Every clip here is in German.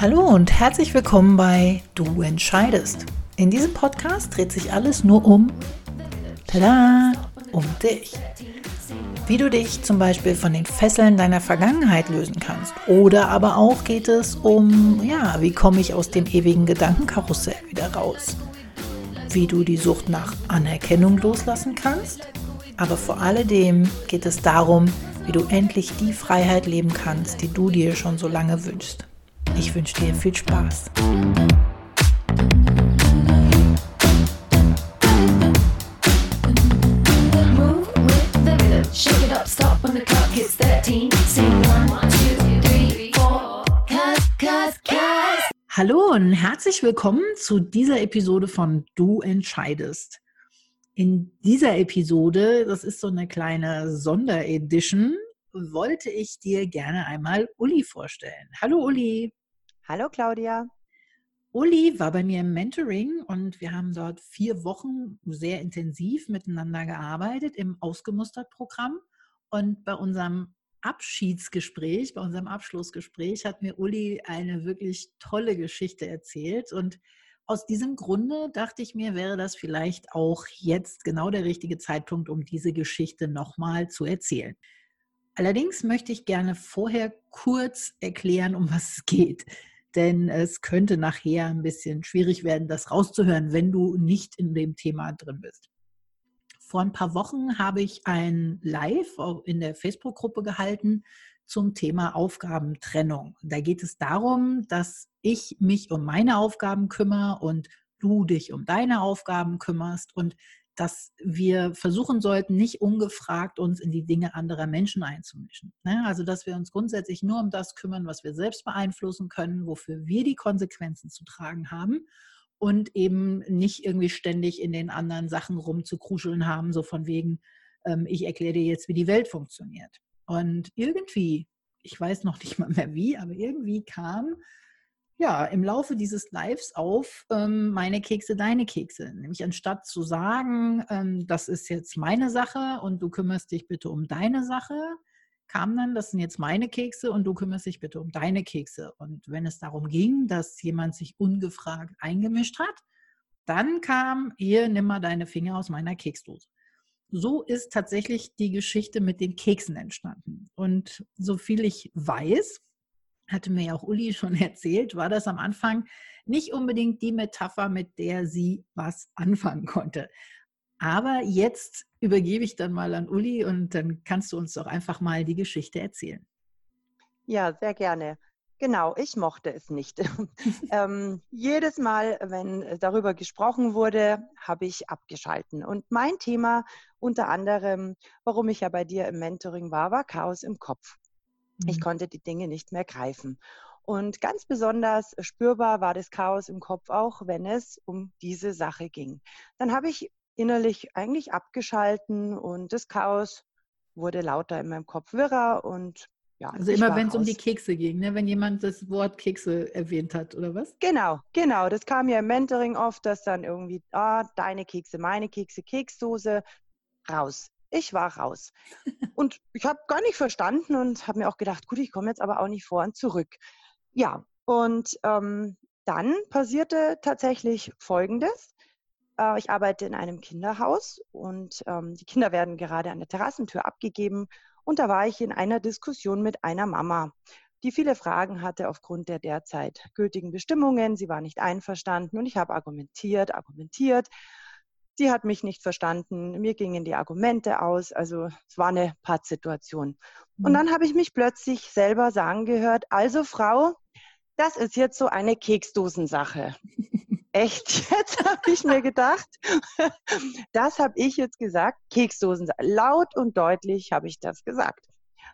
Hallo und herzlich willkommen bei Du entscheidest. In diesem Podcast dreht sich alles nur um, tada, um dich. Wie du dich zum Beispiel von den Fesseln deiner Vergangenheit lösen kannst. Oder aber auch geht es um, ja, wie komme ich aus dem ewigen Gedankenkarussell wieder raus? Wie du die Sucht nach Anerkennung loslassen kannst. Aber vor alledem geht es darum, wie du endlich die Freiheit leben kannst, die du dir schon so lange wünschst. Ich wünsche dir viel Spaß. Hallo und herzlich willkommen zu dieser Episode von Du entscheidest. In dieser Episode, das ist so eine kleine Sonderedition, wollte ich dir gerne einmal Uli vorstellen. Hallo Uli. Hallo Claudia. Uli war bei mir im Mentoring und wir haben dort vier Wochen sehr intensiv miteinander gearbeitet im Ausgemustert-Programm. Und bei unserem Abschiedsgespräch, bei unserem Abschlussgespräch hat mir Uli eine wirklich tolle Geschichte erzählt. Und aus diesem Grunde dachte ich mir, wäre das vielleicht auch jetzt genau der richtige Zeitpunkt, um diese Geschichte nochmal zu erzählen. Allerdings möchte ich gerne vorher kurz erklären, um was es geht denn es könnte nachher ein bisschen schwierig werden, das rauszuhören, wenn du nicht in dem Thema drin bist. Vor ein paar Wochen habe ich ein Live in der Facebook-Gruppe gehalten zum Thema Aufgabentrennung. Da geht es darum, dass ich mich um meine Aufgaben kümmere und du dich um deine Aufgaben kümmerst und dass wir versuchen sollten, nicht ungefragt uns in die Dinge anderer Menschen einzumischen. Ne? Also, dass wir uns grundsätzlich nur um das kümmern, was wir selbst beeinflussen können, wofür wir die Konsequenzen zu tragen haben und eben nicht irgendwie ständig in den anderen Sachen rumzukruscheln haben, so von wegen, ähm, ich erkläre dir jetzt, wie die Welt funktioniert. Und irgendwie, ich weiß noch nicht mal mehr wie, aber irgendwie kam ja, im Laufe dieses Lives auf ähm, meine Kekse, deine Kekse. Nämlich anstatt zu sagen, ähm, das ist jetzt meine Sache und du kümmerst dich bitte um deine Sache, kam dann, das sind jetzt meine Kekse und du kümmerst dich bitte um deine Kekse. Und wenn es darum ging, dass jemand sich ungefragt eingemischt hat, dann kam, hier, nimm mal deine Finger aus meiner Keksdose. So ist tatsächlich die Geschichte mit den Keksen entstanden. Und so viel ich weiß, hatte mir ja auch Uli schon erzählt, war das am Anfang nicht unbedingt die Metapher, mit der sie was anfangen konnte. Aber jetzt übergebe ich dann mal an Uli und dann kannst du uns doch einfach mal die Geschichte erzählen. Ja, sehr gerne. Genau, ich mochte es nicht. ähm, jedes Mal, wenn darüber gesprochen wurde, habe ich abgeschalten. Und mein Thema unter anderem, warum ich ja bei dir im Mentoring war, war Chaos im Kopf. Ich mhm. konnte die Dinge nicht mehr greifen. Und ganz besonders spürbar war das Chaos im Kopf auch, wenn es um diese Sache ging. Dann habe ich innerlich eigentlich abgeschalten und das Chaos wurde lauter in meinem Kopf wirrer und ja. Also immer wenn es um die Kekse ging, ne? wenn jemand das Wort Kekse erwähnt hat, oder was? Genau, genau. Das kam ja im Mentoring oft, dass dann irgendwie, ah, deine Kekse, meine Kekse, Keksdose, raus ich war raus. Und ich habe gar nicht verstanden und habe mir auch gedacht, gut, ich komme jetzt aber auch nicht vor und zurück. Ja, und ähm, dann passierte tatsächlich Folgendes. Äh, ich arbeite in einem Kinderhaus und ähm, die Kinder werden gerade an der Terrassentür abgegeben. Und da war ich in einer Diskussion mit einer Mama, die viele Fragen hatte aufgrund der derzeit gültigen Bestimmungen. Sie war nicht einverstanden und ich habe argumentiert, argumentiert Sie hat mich nicht verstanden, mir gingen die Argumente aus, also es war eine Pattsituation. Und mhm. dann habe ich mich plötzlich selber sagen gehört, also Frau, das ist jetzt so eine Keksdosensache. Echt, jetzt habe ich mir gedacht, das habe ich jetzt gesagt, Keksdosen. Laut und deutlich habe ich das gesagt.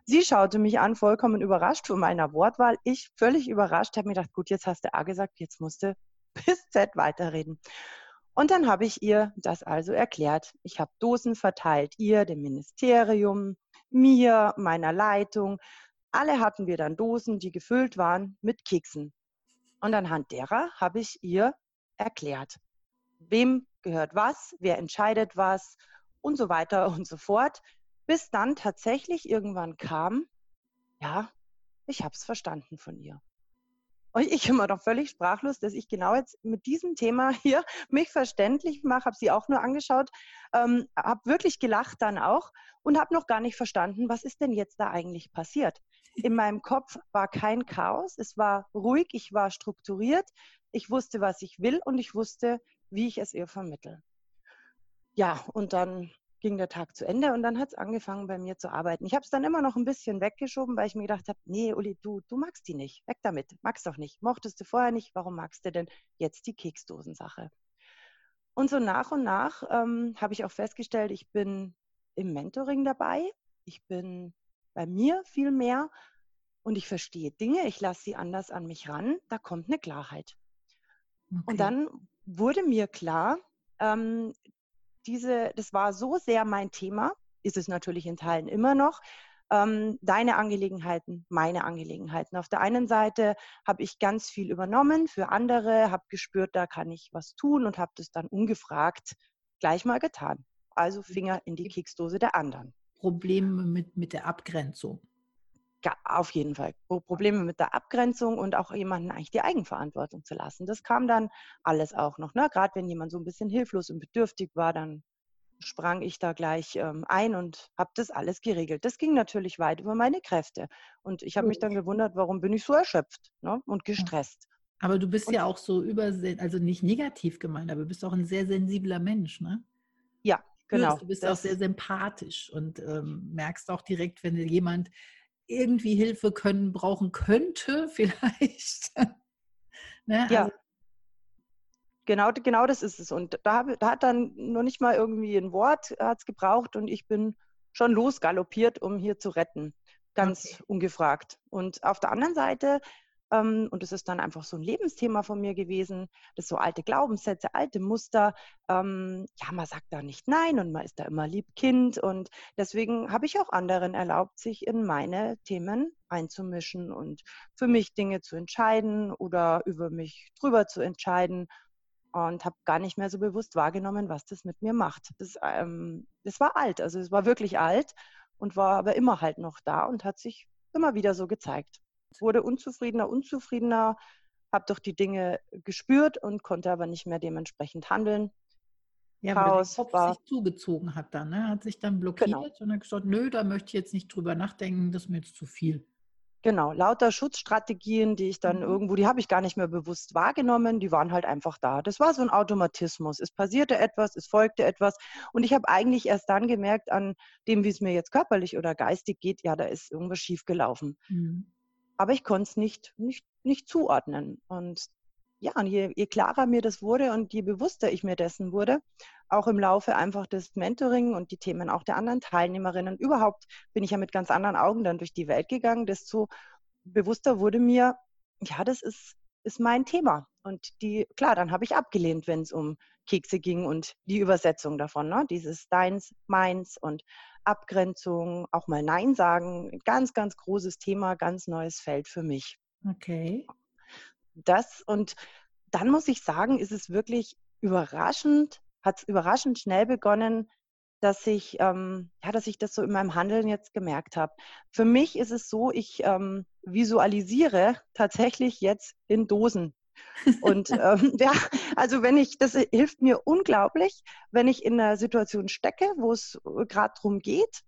Sie schaute mich an, vollkommen überrascht von meiner Wortwahl. Ich völlig überrascht, habe mir gedacht, gut, jetzt hast du A gesagt, jetzt musste bis Z weiterreden. Und dann habe ich ihr das also erklärt. Ich habe Dosen verteilt, ihr, dem Ministerium, mir, meiner Leitung. Alle hatten wir dann Dosen, die gefüllt waren mit Keksen. Und anhand derer habe ich ihr erklärt, wem gehört was, wer entscheidet was und so weiter und so fort, bis dann tatsächlich irgendwann kam, ja, ich habe es verstanden von ihr. Und ich immer noch völlig sprachlos, dass ich genau jetzt mit diesem Thema hier mich verständlich mache, habe sie auch nur angeschaut, ähm, habe wirklich gelacht dann auch und habe noch gar nicht verstanden, was ist denn jetzt da eigentlich passiert. In meinem Kopf war kein Chaos, es war ruhig, ich war strukturiert, ich wusste, was ich will und ich wusste, wie ich es ihr vermittle. Ja, und dann ging der Tag zu Ende und dann hat es angefangen bei mir zu arbeiten. Ich habe es dann immer noch ein bisschen weggeschoben, weil ich mir gedacht habe, nee, Uli, du, du magst die nicht. Weg damit. Magst doch nicht. Mochtest du vorher nicht. Warum magst du denn jetzt die Keksdosensache? Und so nach und nach ähm, habe ich auch festgestellt, ich bin im Mentoring dabei. Ich bin bei mir viel mehr und ich verstehe Dinge. Ich lasse sie anders an mich ran. Da kommt eine Klarheit. Okay. Und dann wurde mir klar, ähm, diese, das war so sehr mein Thema, ist es natürlich in Teilen immer noch, ähm, deine Angelegenheiten, meine Angelegenheiten. Auf der einen Seite habe ich ganz viel übernommen für andere, habe gespürt, da kann ich was tun und habe das dann ungefragt gleich mal getan. Also Finger in die Keksdose der anderen. Probleme mit, mit der Abgrenzung. Ja, auf jeden Fall. Probleme mit der Abgrenzung und auch jemanden eigentlich die Eigenverantwortung zu lassen. Das kam dann alles auch noch. Ne? Gerade wenn jemand so ein bisschen hilflos und bedürftig war, dann sprang ich da gleich ähm, ein und habe das alles geregelt. Das ging natürlich weit über meine Kräfte. Und ich habe mich dann gewundert, warum bin ich so erschöpft ne? und gestresst. Aber du bist und, ja auch so über, also nicht negativ gemeint, aber du bist auch ein sehr sensibler Mensch, ne? Ja, genau. Du bist das auch sehr sympathisch und ähm, merkst auch direkt, wenn jemand irgendwie Hilfe können, brauchen könnte, vielleicht. ne? Ja. Also, genau, genau das ist es. Und da, da hat dann nur nicht mal irgendwie ein Wort hat's gebraucht und ich bin schon losgaloppiert, um hier zu retten. Ganz okay. ungefragt. Und auf der anderen Seite und es ist dann einfach so ein Lebensthema von mir gewesen, das so alte Glaubenssätze, alte Muster. Ähm, ja, man sagt da nicht nein und man ist da immer lieb Kind. Und deswegen habe ich auch anderen erlaubt, sich in meine Themen einzumischen und für mich Dinge zu entscheiden oder über mich drüber zu entscheiden und habe gar nicht mehr so bewusst wahrgenommen, was das mit mir macht. Das, ähm, das war alt, also es war wirklich alt und war aber immer halt noch da und hat sich immer wieder so gezeigt wurde unzufriedener, unzufriedener, habe doch die Dinge gespürt und konnte aber nicht mehr dementsprechend handeln. Ja, Chaos weil der Kopf war, sich zugezogen hat dann, ne? hat sich dann blockiert genau. und hat gesagt, nö, da möchte ich jetzt nicht drüber nachdenken, das ist mir jetzt zu viel. Genau, lauter Schutzstrategien, die ich dann mhm. irgendwo, die habe ich gar nicht mehr bewusst wahrgenommen, die waren halt einfach da. Das war so ein Automatismus. Es passierte etwas, es folgte etwas und ich habe eigentlich erst dann gemerkt an dem, wie es mir jetzt körperlich oder geistig geht, ja, da ist irgendwas schiefgelaufen. Mhm aber ich konnte es nicht, nicht, nicht zuordnen. Und ja, und je, je, klarer mir das wurde und je bewusster ich mir dessen wurde, auch im Laufe einfach des Mentoring und die Themen auch der anderen Teilnehmerinnen, überhaupt bin ich ja mit ganz anderen Augen dann durch die Welt gegangen, desto bewusster wurde mir, ja, das ist, ist mein Thema. Und die, klar, dann habe ich abgelehnt, wenn es um Kekse ging und die Übersetzung davon, ne? dieses Deins, Meins und Abgrenzung, auch mal Nein sagen, ganz, ganz großes Thema, ganz neues Feld für mich. Okay. Das und dann muss ich sagen, ist es wirklich überraschend, hat es überraschend schnell begonnen, dass ich, ähm, ja, dass ich das so in meinem Handeln jetzt gemerkt habe. Für mich ist es so, ich ähm, visualisiere tatsächlich jetzt in Dosen und ähm, ja, also wenn ich, das hilft mir unglaublich, wenn ich in einer Situation stecke, wo es äh, gerade darum geht,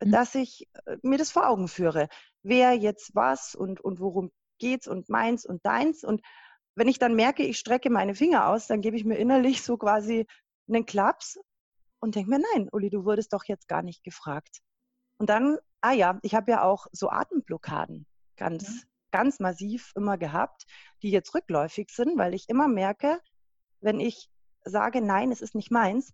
mhm. dass ich äh, mir das vor Augen führe. Wer jetzt was und, und worum geht's und meins und deins. Und wenn ich dann merke, ich strecke meine Finger aus, dann gebe ich mir innerlich so quasi einen Klaps und denke mir, nein, Uli, du wurdest doch jetzt gar nicht gefragt. Und dann, ah ja, ich habe ja auch so Atemblockaden ganz, ganz massiv immer gehabt, die jetzt rückläufig sind, weil ich immer merke, wenn ich sage, nein, es ist nicht meins,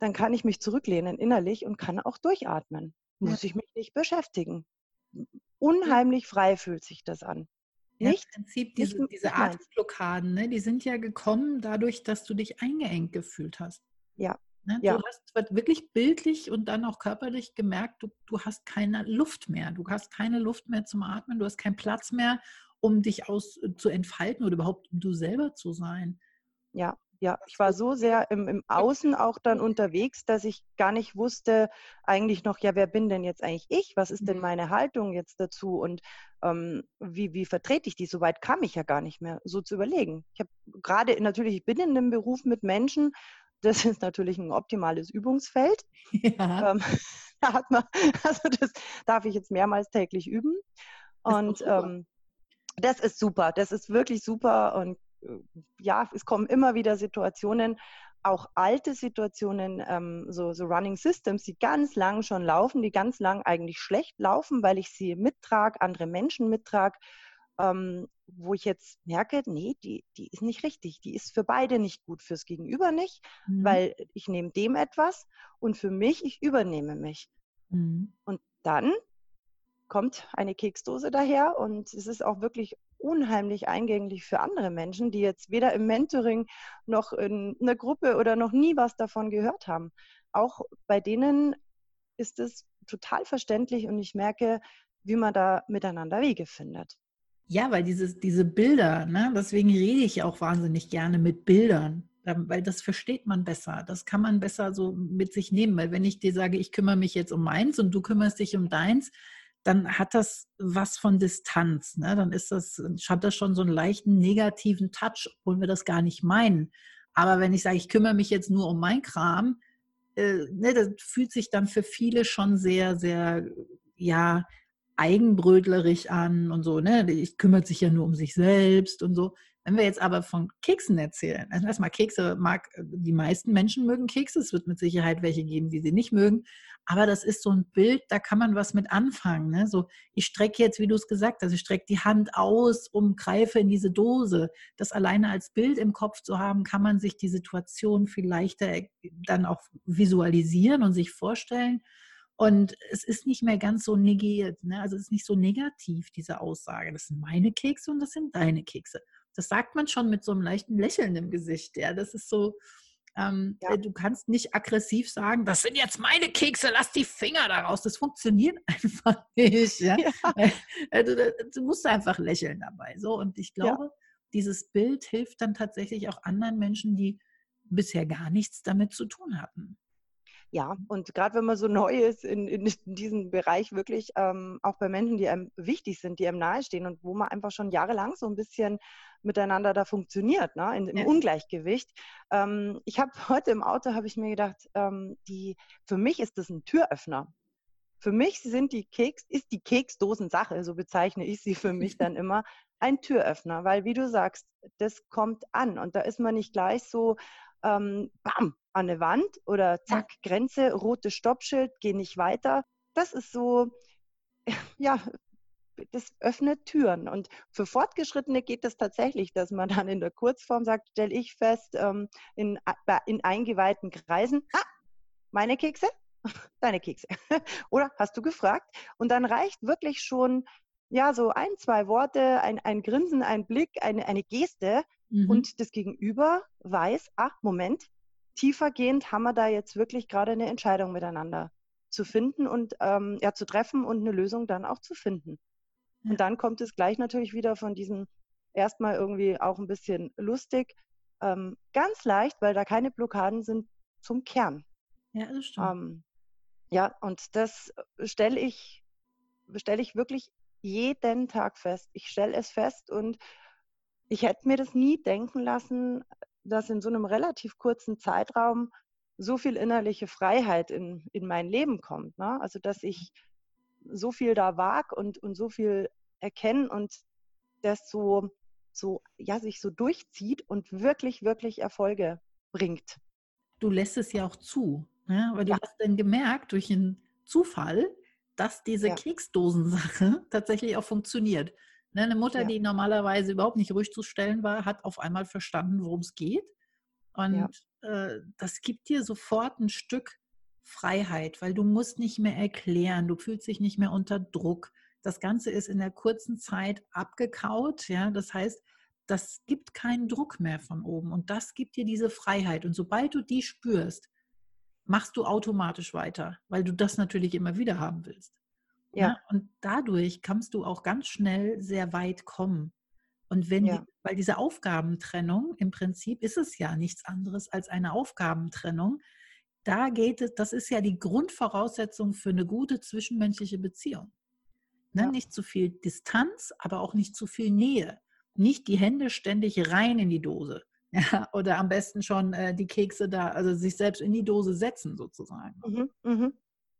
dann kann ich mich zurücklehnen innerlich und kann auch durchatmen. Muss ja. ich mich nicht beschäftigen. Unheimlich frei fühlt sich das an. Nicht, ja, Im Prinzip diese, nicht diese Atemblockaden, ne, die sind ja gekommen dadurch, dass du dich eingeengt gefühlt hast. Ja, Ne? Ja. Du hast wirklich bildlich und dann auch körperlich gemerkt, du, du hast keine Luft mehr. Du hast keine Luft mehr zum Atmen, du hast keinen Platz mehr, um dich aus, äh, zu entfalten oder überhaupt um du selber zu sein. Ja, Ja, ich war so sehr im, im Außen auch dann unterwegs, dass ich gar nicht wusste eigentlich noch, ja, wer bin denn jetzt eigentlich ich? Was ist denn mhm. meine Haltung jetzt dazu? Und ähm, wie, wie vertrete ich die? Soweit kam ich ja gar nicht mehr, so zu überlegen. Ich habe gerade natürlich, ich bin in einem Beruf mit Menschen, das ist natürlich ein optimales Übungsfeld. Ja. Ähm, da hat man, also das darf ich jetzt mehrmals täglich üben. Und ähm, das ist super, das ist wirklich super. Und äh, ja, es kommen immer wieder Situationen, auch alte Situationen, ähm, so, so Running Systems, die ganz lang schon laufen, die ganz lang eigentlich schlecht laufen, weil ich sie mittrage, andere Menschen mittrage, ähm, wo ich jetzt merke, nee, die, die ist nicht richtig, die ist für beide nicht gut, fürs Gegenüber nicht, mhm. weil ich nehme dem etwas und für mich, ich übernehme mich. Mhm. Und dann kommt eine Keksdose daher und es ist auch wirklich unheimlich eingänglich für andere Menschen, die jetzt weder im Mentoring noch in einer Gruppe oder noch nie was davon gehört haben. Auch bei denen ist es total verständlich und ich merke, wie man da miteinander Wege findet. Ja, weil dieses, diese Bilder, ne, deswegen rede ich auch wahnsinnig gerne mit Bildern, weil das versteht man besser. Das kann man besser so mit sich nehmen. Weil wenn ich dir sage, ich kümmere mich jetzt um meins und du kümmerst dich um deins, dann hat das was von Distanz. Ne? Dann ist das, hat das schon so einen leichten negativen Touch, obwohl wir das gar nicht meinen. Aber wenn ich sage, ich kümmere mich jetzt nur um mein Kram, äh, ne, das fühlt sich dann für viele schon sehr, sehr, ja, eigenbrötlerisch an und so, ne? Ich kümmert sich ja nur um sich selbst und so. Wenn wir jetzt aber von Keksen erzählen, also erstmal Kekse mag, äh, die meisten Menschen mögen Kekse, es wird mit Sicherheit welche geben, die sie nicht mögen, aber das ist so ein Bild, da kann man was mit anfangen. Ne? So, ich strecke jetzt, wie du es gesagt hast, ich strecke die Hand aus und greife in diese Dose. Das alleine als Bild im Kopf zu haben, kann man sich die Situation viel leichter äh, dann auch visualisieren und sich vorstellen. Und es ist nicht mehr ganz so negiert, ne? also es ist nicht so negativ, diese Aussage. Das sind meine Kekse und das sind deine Kekse. Das sagt man schon mit so einem leichten Lächeln im Gesicht. Ja, das ist so, ähm, ja. Äh, du kannst nicht aggressiv sagen, das sind jetzt meine Kekse, lass die Finger daraus. Das funktioniert einfach nicht. Ja? ja. Äh, du, du, musst einfach lächeln dabei. So, und ich glaube, dieses Bild hilft dann tatsächlich auch anderen Menschen, die bisher gar nichts damit zu tun hatten. Ja, und gerade wenn man so neu ist in, in diesem Bereich, wirklich ähm, auch bei Menschen, die einem wichtig sind, die einem nahestehen und wo man einfach schon jahrelang so ein bisschen miteinander da funktioniert, ne, in, im ja. Ungleichgewicht. Ähm, ich habe heute im Auto, habe ich mir gedacht, ähm, die, für mich ist das ein Türöffner. Für mich sind die Keks, ist die Keksdosen-Sache, so bezeichne ich sie für mich dann immer, ein Türöffner, weil wie du sagst, das kommt an und da ist man nicht gleich so, ähm, bam, an eine Wand oder zack, ja. Grenze, rotes Stoppschild, geh nicht weiter. Das ist so, ja, das öffnet Türen. Und für Fortgeschrittene geht es das tatsächlich, dass man dann in der Kurzform sagt, stelle ich fest, ähm, in, in eingeweihten Kreisen, ah, meine Kekse, deine Kekse. Oder hast du gefragt? Und dann reicht wirklich schon, ja, so ein, zwei Worte, ein, ein Grinsen, ein Blick, eine, eine Geste, Mhm. Und das Gegenüber weiß, ach, Moment, tiefergehend haben wir da jetzt wirklich gerade eine Entscheidung miteinander zu finden und ähm, ja, zu treffen und eine Lösung dann auch zu finden. Ja. Und dann kommt es gleich natürlich wieder von diesem erstmal irgendwie auch ein bisschen lustig, ähm, ganz leicht, weil da keine Blockaden sind, zum Kern. Ja, das stimmt. Ähm, ja, und das stelle ich, stelle ich wirklich jeden Tag fest. Ich stelle es fest und ich hätte mir das nie denken lassen, dass in so einem relativ kurzen Zeitraum so viel innerliche Freiheit in, in mein Leben kommt. Ne? Also, dass ich so viel da wag und, und so viel erkennen und das so, so, ja, sich so durchzieht und wirklich, wirklich Erfolge bringt. Du lässt es ja auch zu, ne? aber du ja. hast dann gemerkt durch einen Zufall, dass diese ja. Keksdosensache tatsächlich auch funktioniert. Ne, eine Mutter, ja. die normalerweise überhaupt nicht ruhig zu stellen war, hat auf einmal verstanden, worum es geht. Und ja. äh, das gibt dir sofort ein Stück Freiheit, weil du musst nicht mehr erklären, du fühlst dich nicht mehr unter Druck. Das Ganze ist in der kurzen Zeit abgekaut. Ja? Das heißt, das gibt keinen Druck mehr von oben und das gibt dir diese Freiheit. Und sobald du die spürst, machst du automatisch weiter, weil du das natürlich immer wieder haben willst. Ja. ja. Und dadurch kannst du auch ganz schnell sehr weit kommen. Und wenn, ja. die, weil diese Aufgabentrennung, im Prinzip ist es ja nichts anderes als eine Aufgabentrennung. Da geht es, das ist ja die Grundvoraussetzung für eine gute zwischenmenschliche Beziehung. Ne? Ja. Nicht zu viel Distanz, aber auch nicht zu viel Nähe. Nicht die Hände ständig rein in die Dose. Ja, oder am besten schon äh, die Kekse da, also sich selbst in die Dose setzen sozusagen. Mhm, mhm.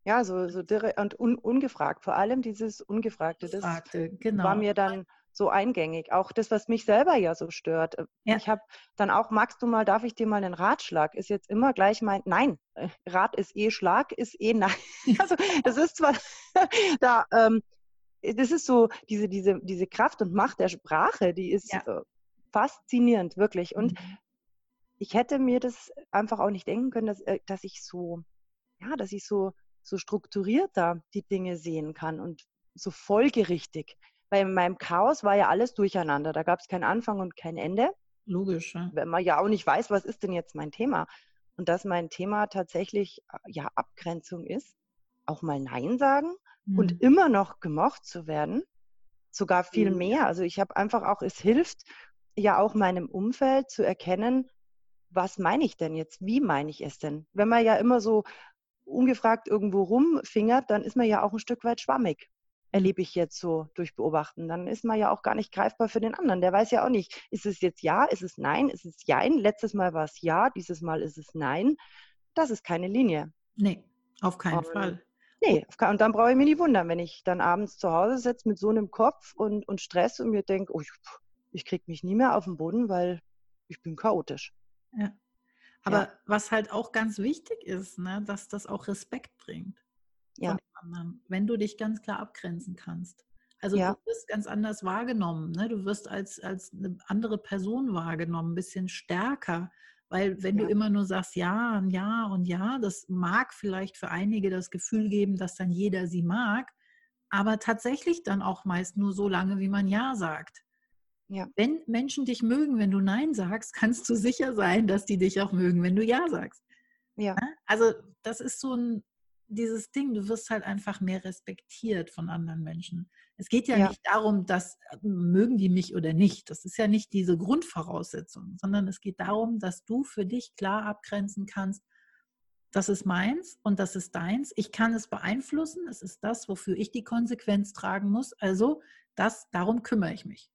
Ja, so, so direkt und un, ungefragt. Vor allem dieses Ungefragte, das Fragte, genau. war mir dann so eingängig. Auch das, was mich selber ja so stört. Äh, ja. Ich habe dann auch, magst du mal, darf ich dir mal einen Ratschlag? Ist jetzt immer gleich mein, nein, äh, Rat ist eh Schlag, ist eh nein. Also das ist zwar da, ähm, das ist so diese, diese, diese Kraft und Macht der Sprache, die ist ja. äh, faszinierend, wirklich. Und mhm. ich hätte mir das einfach auch nicht denken können, dass, äh, dass ich so, ja, dass ich so, so strukturierter die Dinge sehen kann und so folgerichtig. Weil in meinem Chaos war ja alles durcheinander. Da gab es keinen Anfang und kein Ende. Logisch. Ja. Wenn man ja auch nicht weiß, was ist denn jetzt mein Thema. Und dass mein Thema tatsächlich äh, ja Abgrenzung ist, auch mal Nein sagen mhm. und immer noch gemocht zu werden, sogar viel mhm. mehr. Also ich habe einfach auch, es hilft ja auch meinem Umfeld zu erkennen, was meine ich denn jetzt? Wie meine ich es denn? Wenn man ja immer so ungefragt irgendwo rumfingert, dann ist man ja auch ein Stück weit schwammig. Erlebe ich jetzt so durch Beobachten. Dann ist man ja auch gar nicht greifbar für den anderen. Der weiß ja auch nicht, ist es jetzt ja, ist es nein, ist es jein. Letztes Mal war es ja, dieses Mal ist es nein. Das ist keine Linie. Nee, auf keinen und, Fall. Nee, und dann brauche ich mich nicht wundern, wenn ich dann abends zu Hause sitze mit so einem Kopf und, und Stress und mir denke, oh, ich kriege mich nie mehr auf den Boden, weil ich bin chaotisch. Ja. Aber ja. was halt auch ganz wichtig ist, ne, dass das auch Respekt bringt. Ja. wenn du dich ganz klar abgrenzen kannst. Also ja. du wirst ganz anders wahrgenommen. Ne? Du wirst als, als eine andere Person wahrgenommen, ein bisschen stärker. Weil wenn ja. du immer nur sagst, ja und ja und ja, das mag vielleicht für einige das Gefühl geben, dass dann jeder sie mag, aber tatsächlich dann auch meist nur so lange, wie man ja sagt. Ja. Wenn Menschen dich mögen, wenn du Nein sagst, kannst du sicher sein, dass die dich auch mögen, wenn du Ja sagst. Ja. Also das ist so ein, dieses Ding, du wirst halt einfach mehr respektiert von anderen Menschen. Es geht ja, ja, nicht darum, dass äh, mögen die mich oder nicht. Das ist ja nicht diese Grundvoraussetzung, sondern es geht darum, dass du für dich klar abgrenzen kannst, das ist meins und das ist deins. Ich kann es beeinflussen. Es ist das, wofür ich die Konsequenz tragen muss. Also das, darum kümmere ich mich.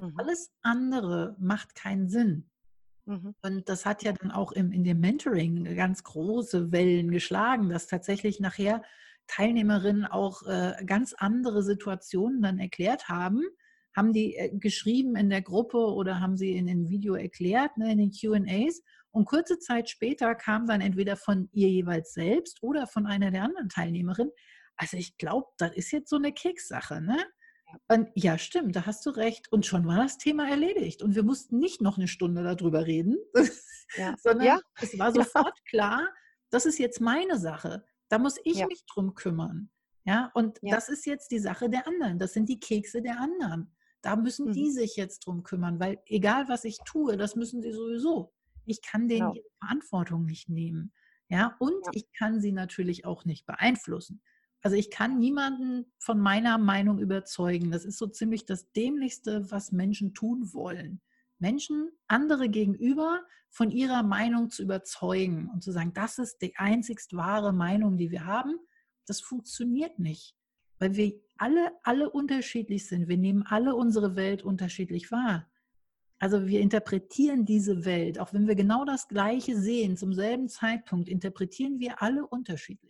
Mhm. Alles andere macht keinen Sinn. Mhm. Und das hat ja dann auch im, in dem Mentoring ganz große Wellen geschlagen, dass tatsächlich nachher Teilnehmerinnen auch äh, ganz andere Situationen dann erklärt haben. Haben die äh, geschrieben in der Gruppe oder haben sie in dem Video erklärt, ne, in den QAs. Und kurze Zeit später kam dann entweder von ihr jeweils selbst oder von einer der anderen Teilnehmerinnen. Also ich glaube, das ist jetzt so eine Kekssache, ne? Ja, stimmt, da hast du recht. Und schon war das Thema erledigt. Und wir mussten nicht noch eine Stunde darüber reden, ja. sondern ja. es war sofort ja. klar, das ist jetzt meine Sache. Da muss ich mich drum kümmern. Ja, und das ist jetzt die Sache der anderen. Das sind die Kekse der anderen. Da müssen mhm. die sich jetzt drum kümmern, weil egal was ich tue, das müssen sie sowieso. Ich kann denen genau. die Verantwortung nicht nehmen. Ja, und ich kann sie natürlich auch nicht beeinflussen. Also ich kann niemanden von meiner Meinung überzeugen. Das ist so ziemlich das Dämlichste, was Menschen tun wollen. Menschen, andere gegenüber, von ihrer Meinung zu überzeugen und zu sagen, das ist die einzigst wahre Meinung, die wir haben. Das funktioniert nicht, weil wir alle, alle unterschiedlich sind. Wir nehmen alle unsere Welt unterschiedlich wahr. Also wir interpretieren diese Welt, auch wenn wir genau das Gleiche sehen, zum selben Zeitpunkt, interpretieren wir alle unterschiedlich.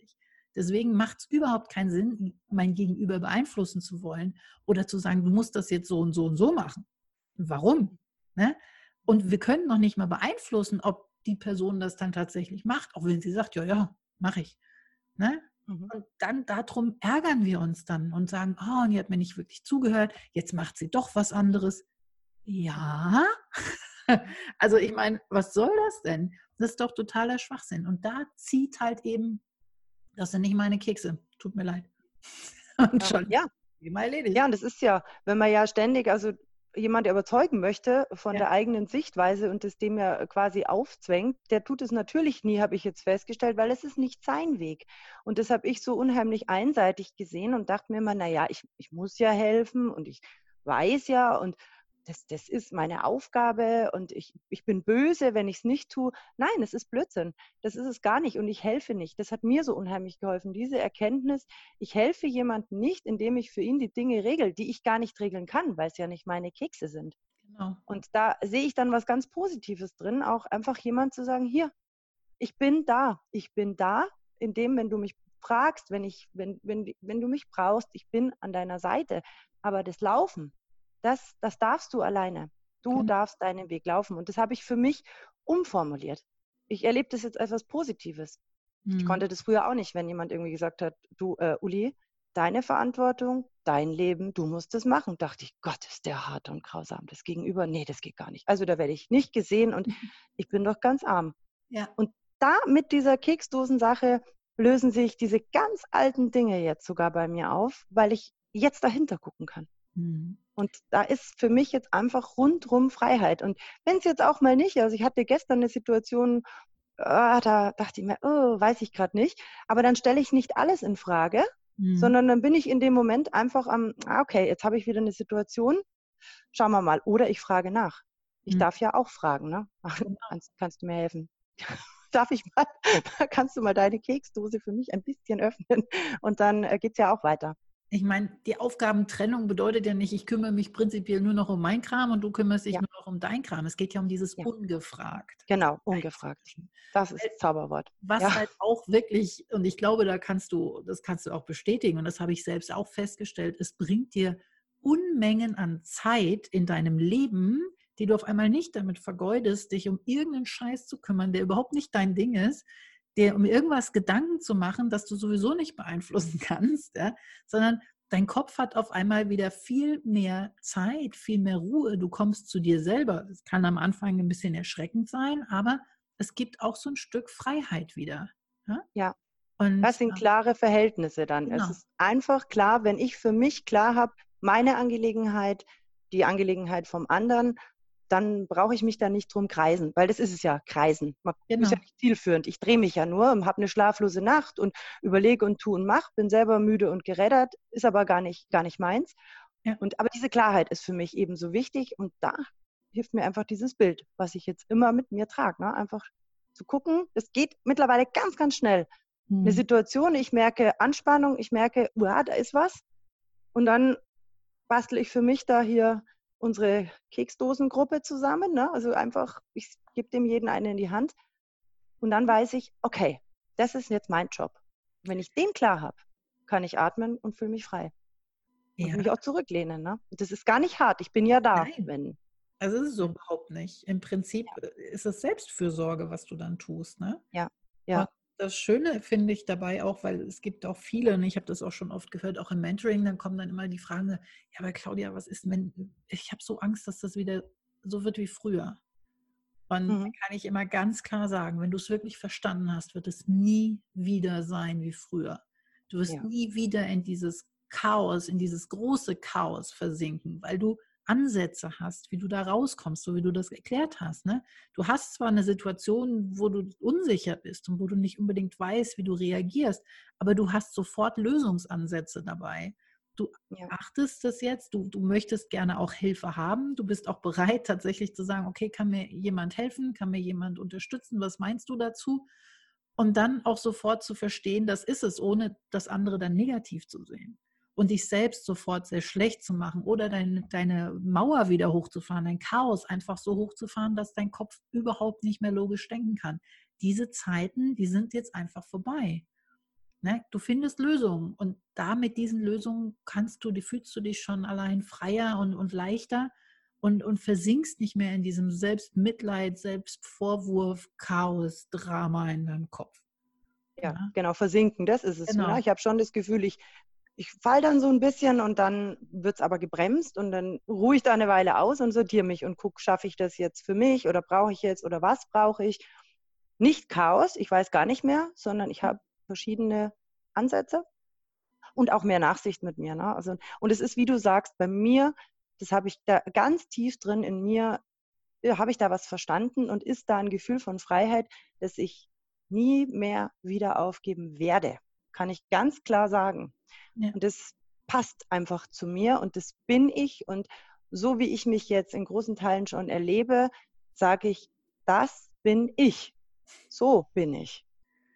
Deswegen macht es überhaupt keinen Sinn, mein Gegenüber beeinflussen zu wollen oder zu sagen, du musst das jetzt so und so und so machen. Warum? Ne? Und wir können noch nicht mal beeinflussen, ob die Person das dann tatsächlich macht, auch wenn sie sagt, ja, ja, mache ich. Ne? Mhm. Und dann darum ärgern wir uns dann und sagen, oh, und die hat mir nicht wirklich zugehört, jetzt macht sie doch was anderes. Ja, also ich meine, was soll das denn? Das ist doch totaler Schwachsinn. Und da zieht halt eben das sind nicht meine Kekse. Tut mir leid. Und schon. Ja. Mal erledigt. Ja, und das ist ja, wenn man ja ständig, also jemand überzeugen möchte von ja. der eigenen Sichtweise und das dem ja quasi aufzwängt, der tut es natürlich nie, habe ich jetzt festgestellt, weil es ist nicht sein Weg. Und das habe ich so unheimlich einseitig gesehen und dachte mir immer, naja, ich, ich muss ja helfen und ich weiß ja und das, das ist meine Aufgabe und ich, ich bin böse, wenn ich es nicht tue. Nein, es ist Blödsinn. Das ist es gar nicht und ich helfe nicht. Das hat mir so unheimlich geholfen, diese Erkenntnis. Ich helfe jemandem nicht, indem ich für ihn die Dinge regel, die ich gar nicht regeln kann, weil es ja nicht meine Kekse sind. Genau. Und da sehe ich dann was ganz Positives drin, auch einfach jemand zu sagen, hier, ich bin da. Ich bin da, indem, wenn du mich fragst, wenn, ich, wenn, wenn, wenn du mich brauchst, ich bin an deiner Seite. Aber das Laufen, das, das darfst du alleine. Du genau. darfst deinen Weg laufen. Und das habe ich für mich umformuliert. Ich erlebe das jetzt als etwas Positives. Mhm. Ich konnte das früher auch nicht, wenn jemand irgendwie gesagt hat, du, äh, Uli, deine Verantwortung, dein Leben, du musst es machen. Dachte ich, Gott, ist der hart und grausam. Das Gegenüber, nee, das geht gar nicht. Also da werde ich nicht gesehen und ich bin doch ganz arm. Ja. Und da mit dieser Keksdosensache lösen sich diese ganz alten Dinge jetzt sogar bei mir auf, weil ich jetzt dahinter gucken kann. Mhm. Und da ist für mich jetzt einfach rundrum Freiheit. Und wenn es jetzt auch mal nicht, also ich hatte gestern eine Situation, äh, da dachte ich mir, oh, weiß ich gerade nicht. Aber dann stelle ich nicht alles in Frage, mhm. sondern dann bin ich in dem Moment einfach am, ah, okay, jetzt habe ich wieder eine Situation, schauen wir mal. Oder ich frage nach. Ich mhm. darf ja auch fragen, ne? Genau. Kannst, kannst du mir helfen? darf ich mal, kannst du mal deine Keksdose für mich ein bisschen öffnen? Und dann äh, geht es ja auch weiter ich meine, die Aufgabentrennung bedeutet ja nicht, ich kümmere mich prinzipiell nur noch um mein Kram und du kümmerst dich ja. nur noch um dein Kram. Es geht ja um dieses ja. ungefragt. Genau, ungefragt. Das ist das Zauberwort. Was ja. halt auch wirklich, und ich glaube, da kannst du, das kannst du auch bestätigen, und das habe ich selbst auch festgestellt, es bringt dir Unmengen an Zeit in deinem Leben, die du auf einmal nicht damit vergeudest, dich um irgendeinen Scheiß zu kümmern, der überhaupt nicht dein Ding ist, dir um irgendwas Gedanken zu machen, das du sowieso nicht beeinflussen kannst, ja, sondern dein Kopf hat auf einmal wieder viel mehr Zeit, viel mehr Ruhe. Du kommst zu dir selber. Es kann am Anfang ein bisschen erschreckend sein, aber es gibt auch so ein Stück Freiheit wieder. Ja. ja. Und, das sind klare Verhältnisse dann. Genau. Es ist einfach klar, wenn ich für mich klar habe, meine Angelegenheit, die Angelegenheit vom anderen dann brauche ich mich da nicht drum kreisen, weil das ist es ja, kreisen. Man genau. ist ja nicht zielführend. Ich drehe mich ja nur und habe eine schlaflose Nacht und überlege und tue und mache, bin selber müde und gereddert, ist aber gar nicht, gar nicht meins. Ja. Und, aber diese Klarheit ist für mich ebenso wichtig und da hilft mir einfach dieses Bild, was ich jetzt immer mit mir trage. Ne? Einfach zu gucken, es geht mittlerweile ganz, ganz schnell. Mhm. Eine Situation, ich merke Anspannung, ich merke, uah, da ist was. Und dann bastel ich für mich da hier unsere Keksdosengruppe zusammen. Ne? Also einfach, ich gebe dem jeden eine in die Hand. Und dann weiß ich, okay, das ist jetzt mein Job. Wenn ich den klar habe, kann ich atmen und fühle mich frei. Und ja. mich auch zurücklehnen. Ne? Das ist gar nicht hart. Ich bin ja da. Nein. Wenn, also es ist so überhaupt nicht. Im Prinzip ja. ist es Selbstfürsorge, was du dann tust. Ne? Ja, ja das Schöne finde ich dabei auch, weil es gibt auch viele, und ich habe das auch schon oft gehört, auch im Mentoring, dann kommen dann immer die Fragen, ja, aber Claudia, was ist, wenn, ich habe so Angst, dass das wieder so wird wie früher. Und mhm. dann kann ich immer ganz klar sagen, wenn du es wirklich verstanden hast, wird es nie wieder sein wie früher. Du wirst ja. nie wieder in dieses Chaos, in dieses große Chaos versinken, weil du Ansätze hast, wie du da rauskommst, so wie du das erklärt hast. Ne? Du hast zwar eine Situation, wo du unsicher bist und wo du nicht unbedingt weißt, wie du reagierst, aber du hast sofort Lösungsansätze dabei. Du ja. achtest das jetzt, du, du möchtest gerne auch Hilfe haben, du bist auch bereit tatsächlich zu sagen, okay, kann mir jemand helfen, kann mir jemand unterstützen, was meinst du dazu? Und dann auch sofort zu verstehen, das ist es, ohne das andere dann negativ zu sehen und dich selbst sofort sehr schlecht zu machen oder dein, deine Mauer wieder hochzufahren, dein Chaos einfach so hochzufahren, dass dein Kopf überhaupt nicht mehr logisch denken kann. Diese Zeiten, die sind jetzt einfach vorbei. Ne? Du findest Lösungen und da mit diesen Lösungen kannst du, die fühlst du dich schon allein freier und, und leichter und, und versinkst nicht mehr in diesem Selbstmitleid, Selbstvorwurf, Chaos, Drama in deinem Kopf. Ja, ja, genau, versinken, das ist es. Genau. Ja, ich habe schon das Gefühl, ich ich fall dann so ein bisschen und dann wird es aber gebremst und dann ruhe ich da eine Weile aus und sortiere mich und gucke, schaffe ich das jetzt für mich oder brauche ich jetzt oder was brauche ich. Nicht Chaos, ich weiß gar nicht mehr, sondern ich habe verschiedene Ansätze und auch mehr Nachsicht mit mir. Ne? Also, und es ist, wie du sagst, bei mir, das habe ich da ganz tief drin in mir, äh, habe ich da was verstanden und ist da ein Gefühl von Freiheit, dass ich nie mehr wieder aufgeben werde. Kann ich ganz klar sagen. Ja. Und das passt einfach zu mir und das bin ich und so wie ich mich jetzt in großen Teilen schon erlebe, sage ich, das bin ich. So bin ich.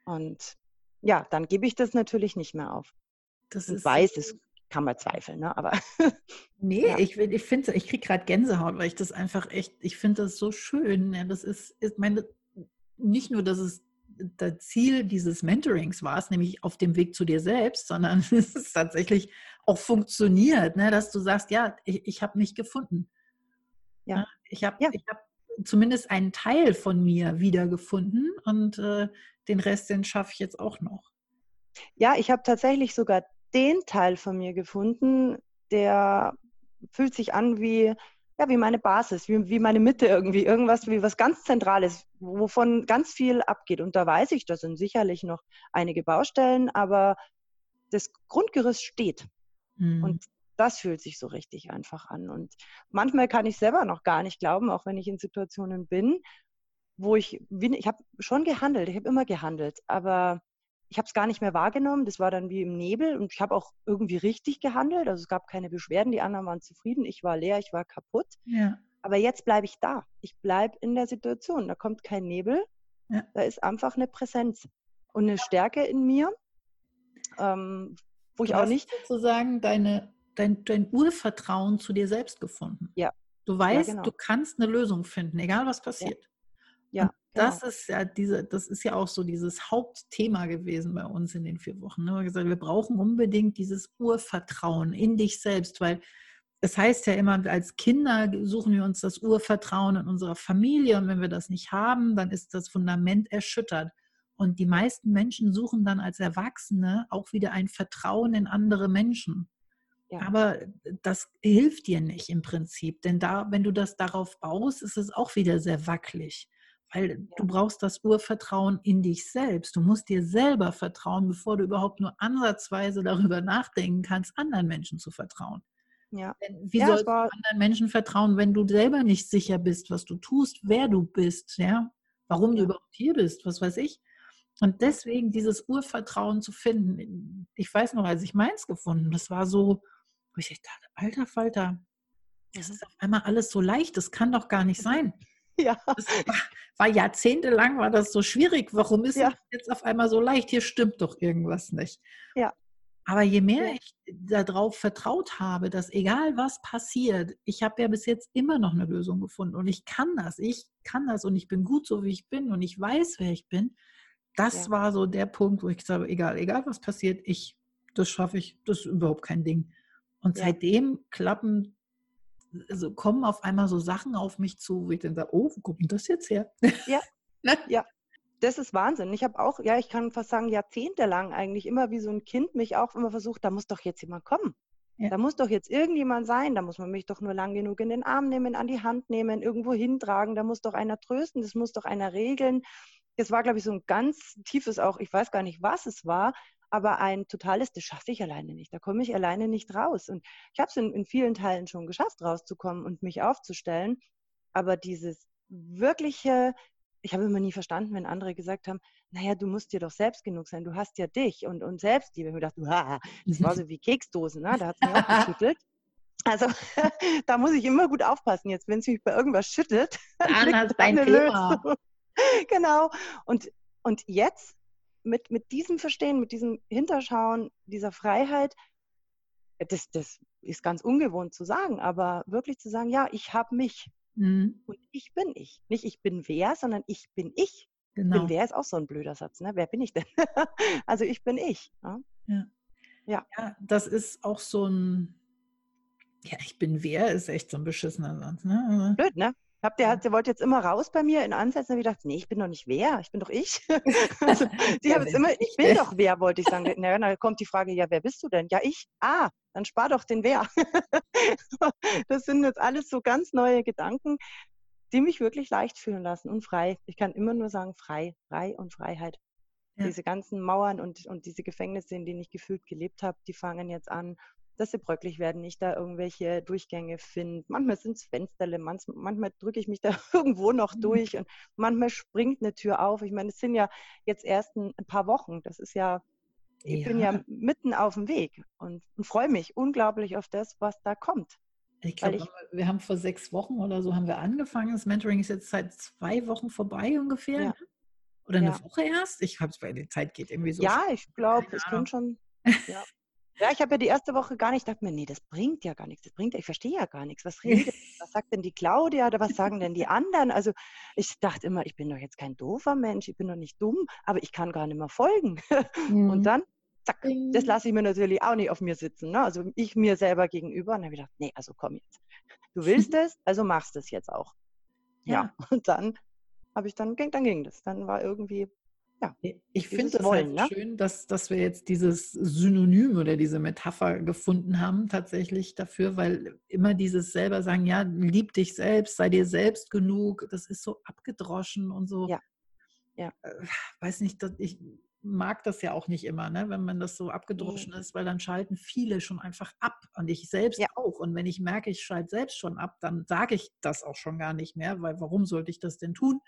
Und ja, dann gebe ich das natürlich nicht mehr auf. Das und ist weiß, es kann man zweifeln, ne? aber. nee, ja. ich, ich finde, ich kriege gerade Gänsehaut, weil ich das einfach echt, ich finde das so schön. Ja, das ist, ist meine, nicht nur, dass es das Ziel dieses Mentorings war es, nämlich auf dem Weg zu dir selbst, sondern es ist tatsächlich auch funktioniert, ne, dass du sagst, ja, ich, ich habe mich gefunden. Ja. Ich habe ja. hab zumindest einen Teil von mir wiedergefunden und äh, den Rest, den schaffe ich jetzt auch noch. Ja, ich habe tatsächlich sogar den Teil von mir gefunden, der fühlt sich an wie, ja, wie meine Basis, wie, wie meine Mitte irgendwie, irgendwas wie was ganz Zentrales, wovon ganz viel abgeht. Und da weiß ich, da sind sicherlich noch einige Baustellen, aber das Grundgerüst steht. Mhm. Und das fühlt sich so richtig einfach an. Und manchmal kann ich selber noch gar nicht glauben, auch wenn ich in Situationen bin, wo ich, ich habe schon gehandelt, ich habe immer gehandelt, aber ich habe es gar nicht mehr wahrgenommen. Das war dann wie im Nebel und ich habe auch irgendwie richtig gehandelt. Also es gab keine Beschwerden, die anderen waren zufrieden, ich war leer, ich war kaputt. Ja. Aber jetzt bleibe ich da. Ich bleibe in der Situation. Da kommt kein Nebel. Ja. Da ist einfach eine Präsenz und eine Stärke in mir, ähm, wo du ich auch nicht. sozusagen deine, dein, dein Urvertrauen zu dir selbst gefunden. Ja. Du weißt, ja, genau. du kannst eine Lösung finden, egal was passiert. Ja. Das genau. ist ja diese, das ist ja auch so dieses Hauptthema gewesen bei uns in den vier Wochen. Ne? Wir, gesagt, wir brauchen unbedingt dieses Urvertrauen in dich selbst, weil es heißt ja immer, als Kinder suchen wir uns das Urvertrauen in unserer Familie und wenn wir das nicht haben, dann ist das Fundament erschüttert. Und die meisten Menschen suchen dann als Erwachsene auch wieder ein Vertrauen in andere Menschen. Ja. Aber das hilft dir nicht im Prinzip, denn da, wenn du das darauf baust, ist es auch wieder sehr wackelig. Weil du brauchst das Urvertrauen in dich selbst. Du musst dir selber vertrauen, bevor du überhaupt nur ansatzweise darüber nachdenken kannst, anderen Menschen zu vertrauen. Ja. Denn wie ja, sollst du anderen Menschen vertrauen, wenn du selber nicht sicher bist, was du tust, wer du bist, ja? Warum ja. du überhaupt hier bist, was weiß ich. Und deswegen dieses Urvertrauen zu finden. Ich weiß noch, als ich meins gefunden, das war so, wo ich dachte, alter Falter, das ist auf einmal alles so leicht, das kann doch gar nicht sein. Ja. Das war, war jahrzehntelang war das so schwierig. Warum ist ja. das jetzt auf einmal so leicht? Hier stimmt doch irgendwas nicht. Ja. Aber je mehr ja. ich darauf vertraut habe, dass egal was passiert, ich habe ja bis jetzt immer noch eine Lösung gefunden und ich kann das, ich kann das und ich bin gut so, wie ich bin und ich weiß, wer ich bin. Das ja. war so der Punkt, wo ich gesagt habe, egal, egal was passiert, ich, das schaffe ich, das ist überhaupt kein Ding. Und ja. seitdem klappen also kommen auf einmal so Sachen auf mich zu, wo ich dann sage, oh, wo kommt denn das jetzt her? Ja, ne? ja. Das ist Wahnsinn. Ich habe auch, ja, ich kann fast sagen, jahrzehntelang eigentlich immer wie so ein Kind mich auch immer versucht, da muss doch jetzt jemand kommen. Ja. Da muss doch jetzt irgendjemand sein, da muss man mich doch nur lang genug in den Arm nehmen, an die Hand nehmen, irgendwo hintragen, da muss doch einer trösten, das muss doch einer regeln. Das war, glaube ich, so ein ganz tiefes auch, ich weiß gar nicht, was es war, aber ein totales, das schaffe ich alleine nicht. Da komme ich alleine nicht raus. Und ich habe es in, in vielen Teilen schon geschafft, rauszukommen und mich aufzustellen. Aber dieses wirkliche, ich habe immer nie verstanden, wenn andere gesagt haben, naja, du musst dir doch selbst genug sein, du hast ja dich und, und Selbstliebe. Ich dachte, Haha, das war so wie Keksdosen, ne? da hat es mich auch geschüttelt. Also da muss ich immer gut aufpassen jetzt, wenn es mich bei irgendwas schüttelt. Dann hast du ein Thema. genau. Und, und jetzt mit, mit diesem Verstehen, mit diesem Hinterschauen, dieser Freiheit, das, das ist ganz ungewohnt zu sagen, aber wirklich zu sagen, ja, ich habe mich mhm. und ich bin ich. Nicht ich bin wer, sondern ich bin ich. Genau. Bin wer ist auch so ein blöder Satz. Ne? Wer bin ich denn? also ich bin ich. Ja? Ja. ja. ja, das ist auch so ein, ja, ich bin wer, ist echt so ein beschissener Satz. Ne? Blöd, ne? Habt ihr, der wollte jetzt immer raus bei mir in Ansätzen. habe ich gedacht, nee, ich bin doch nicht wer, ich bin doch ich. also, die haben jetzt immer, ich bin doch wer, wollte ich sagen. Na, dann kommt die Frage, ja, wer bist du denn? Ja, ich. Ah, dann spar doch den wer. das sind jetzt alles so ganz neue Gedanken, die mich wirklich leicht fühlen lassen und frei. Ich kann immer nur sagen, frei, frei und Freiheit. Ja. Diese ganzen Mauern und, und diese Gefängnisse, in denen ich gefühlt gelebt habe, die fangen jetzt an, dass sie bröcklich werden, ich da irgendwelche Durchgänge finde. Manchmal sind es Fensterle, manchmal drücke ich mich da irgendwo noch mhm. durch und manchmal springt eine Tür auf. Ich meine, es sind ja jetzt erst ein, paar Wochen. Das ist ja, ich ja. bin ja mitten auf dem Weg und, und freue mich unglaublich auf das, was da kommt. Ich glaube, wir haben vor sechs Wochen oder so haben wir angefangen. Das Mentoring ist jetzt seit zwei Wochen vorbei ungefähr. Ja. Ne? Oder eine ja. Woche erst? Ich habe es bei der Zeit geht irgendwie so. Ja, ich glaube, es könnte schon. Ja. Ja, ich habe ja die erste Woche gar nicht, dachte mir, nee, das bringt ja gar nichts. Das bringt, ich verstehe ja gar nichts. Was redet, was sagt denn die Claudia oder was sagen denn die anderen? Also ich dachte immer, ich bin doch jetzt kein doofer Mensch, ich bin doch nicht dumm, aber ich kann gar nicht mehr folgen. Mhm. Und dann, zack, das lasse ich mir natürlich auch nicht auf mir sitzen. Ne? Also ich mir selber gegenüber. Und dann habe ich gedacht, nee, also komm jetzt. Du willst es, also machst es jetzt auch. Ja. ja. Und dann habe ich dann, dann ging das. Dann war irgendwie ja, ich finde es halt ne? schön, dass, dass wir jetzt dieses Synonym oder diese Metapher gefunden haben, tatsächlich dafür, weil immer dieses selber sagen, ja, lieb dich selbst, sei dir selbst genug, das ist so abgedroschen und so. Ja. ja. Äh, weiß nicht, ich mag das ja auch nicht immer, ne, wenn man das so abgedroschen mhm. ist, weil dann schalten viele schon einfach ab und ich selbst ja. auch. Und wenn ich merke, ich schalte selbst schon ab, dann sage ich das auch schon gar nicht mehr, weil warum sollte ich das denn tun?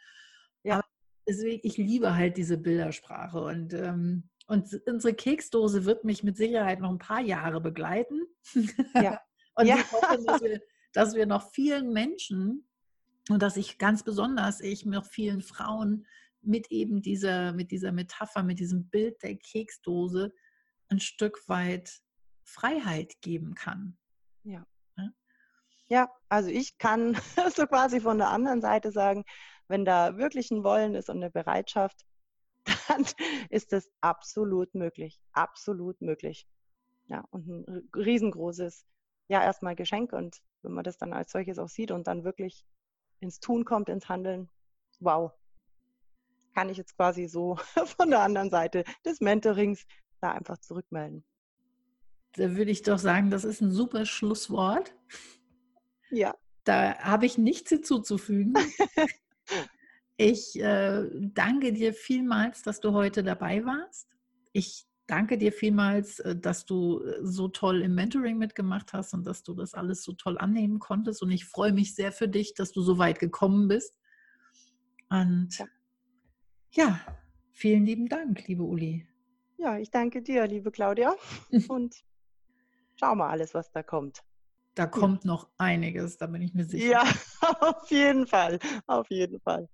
Ja. Aber deswegen, ich liebe halt diese Bildersprache und, ähm, und unsere Keksdose wird mich mit Sicherheit noch ein paar Jahre begleiten. Ja. und ja. ich hoffe, dass wir, dass wir noch vielen Menschen und dass ich ganz besonders, ich noch vielen Frauen mit eben dieser, mit dieser Metapher, mit diesem Bild der Keksdose ein Stück weit Freiheit geben kann. Ja. Ja, also ich kann so quasi von der anderen Seite sagen, wenn da wirklich ein Wollen ist und eine Bereitschaft, dann ist das absolut möglich. Absolut möglich. Ja, und ein riesengroßes, ja, erstmal Geschenk. Und wenn man das dann als solches auch sieht und dann wirklich ins Tun kommt, ins Handeln, wow. Kann ich jetzt quasi so von der anderen Seite des Mentorings da einfach zurückmelden. Da würde ich doch sagen, das ist ein super Schlusswort. Ja. Da habe ich nichts hinzuzufügen. Ich äh, danke dir vielmals, dass du heute dabei warst. Ich danke dir vielmals, äh, dass du äh, so toll im Mentoring mitgemacht hast und dass du das alles so toll annehmen konntest. Und ich freue mich sehr für dich, dass du so weit gekommen bist. Und ja, ja vielen lieben Dank, liebe Uli. Ja, ich danke dir, liebe Claudia. Und schau mal alles, was da kommt. Da kommt noch einiges, da bin ich mir sicher. Ja, auf jeden Fall, auf jeden Fall.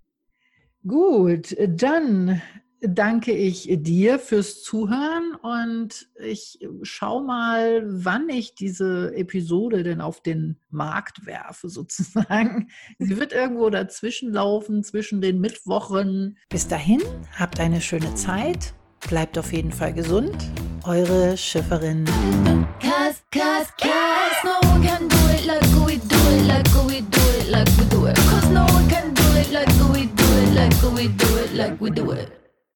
Gut, dann danke ich dir fürs Zuhören und ich schaue mal, wann ich diese Episode denn auf den Markt werfe, sozusagen. Sie wird irgendwo dazwischen laufen, zwischen den Mittwochen. Bis dahin, habt eine schöne Zeit, bleibt auf jeden Fall gesund. Eure Schifferin. Cause, cause, no one can do it like we do it, like we do it, like we do it. Cause no one can do it like we do it, like we do it, like we do it.